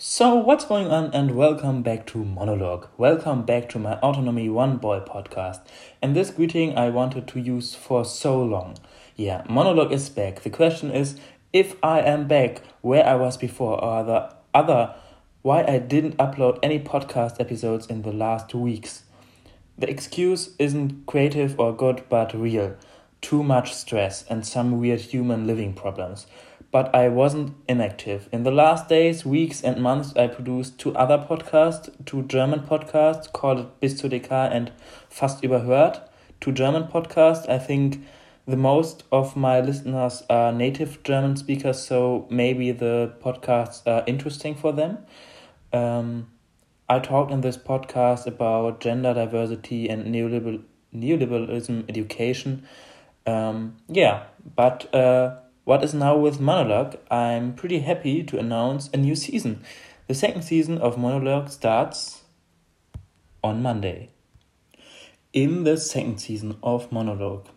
So, what's going on, and welcome back to Monologue. Welcome back to my Autonomy One Boy podcast. And this greeting I wanted to use for so long. Yeah, Monologue is back. The question is if I am back where I was before, or the other, why I didn't upload any podcast episodes in the last two weeks. The excuse isn't creative or good, but real. Too much stress and some weird human living problems but I wasn't inactive. In the last days, weeks, and months, I produced two other podcasts, two German podcasts called Bis zu DK and Fast Überhört. Two German podcasts. I think the most of my listeners are native German speakers, so maybe the podcasts are interesting for them. Um, I talked in this podcast about gender diversity and neoliberal neoliberalism education. Um, yeah, but. Uh, what is now with Monologue, I'm pretty happy to announce a new season. The second season of Monologue starts on Monday. In the second season of Monologue,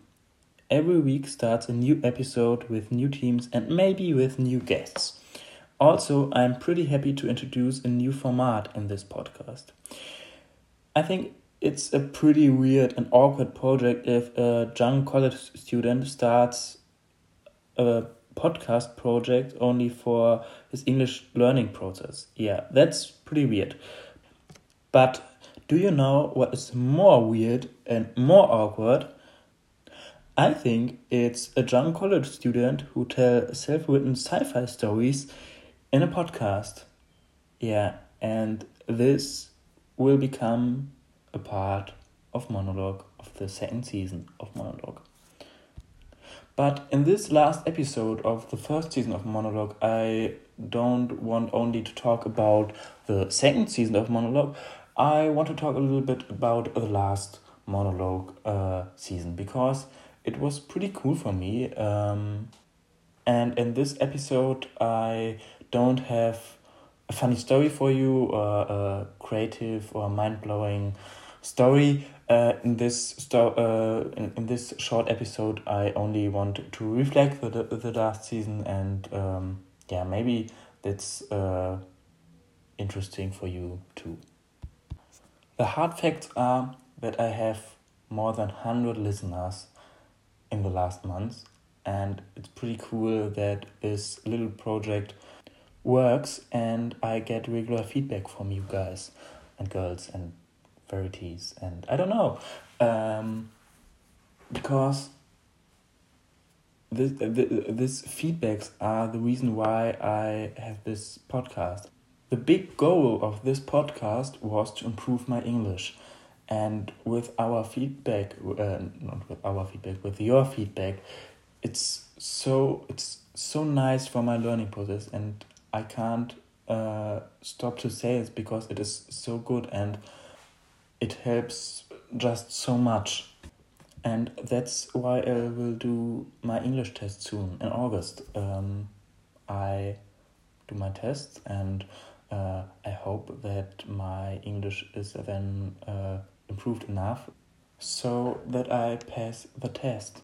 every week starts a new episode with new teams and maybe with new guests. Also, I'm pretty happy to introduce a new format in this podcast. I think it's a pretty weird and awkward project if a young college student starts a podcast project only for his English learning process. Yeah, that's pretty weird. But do you know what is more weird and more awkward? I think it's a young college student who tell self-written sci-fi stories in a podcast. Yeah, and this will become a part of monologue of the second season of monologue. But in this last episode of the first season of Monologue, I don't want only to talk about the second season of Monologue. I want to talk a little bit about the last Monologue uh, season because it was pretty cool for me. Um, and in this episode, I don't have a funny story for you or a creative or mind blowing story. Uh, in this sto- uh, in, in this short episode, I only want to reflect the the last season and um, yeah, maybe that's uh, interesting for you too. The hard facts are that I have more than hundred listeners in the last months, and it's pretty cool that this little project works and I get regular feedback from you guys and girls and verities and I don't know um, because this, this feedbacks are the reason why I have this podcast. The big goal of this podcast was to improve my English. And with our feedback, uh, not with our feedback, with your feedback, it's so it's so nice for my learning process, and I can't uh, stop to say it because it is so good and it helps just so much. And that's why I will do my English test soon in August. Um, I do my tests and uh, I hope that my English is then uh, improved enough so that I pass the test.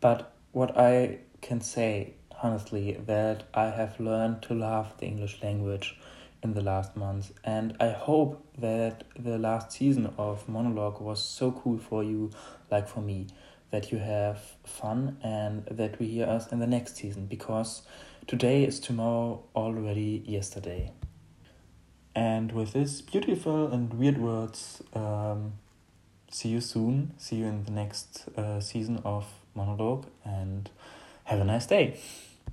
But what I can say honestly that I have learned to love the English language in the last months. And I hope that the last season of Monologue was so cool for you, like for me, that you have fun and that we hear us in the next season because today is tomorrow already yesterday. And with this beautiful and weird words, um, see you soon. See you in the next uh, season of Monologue and have a nice day.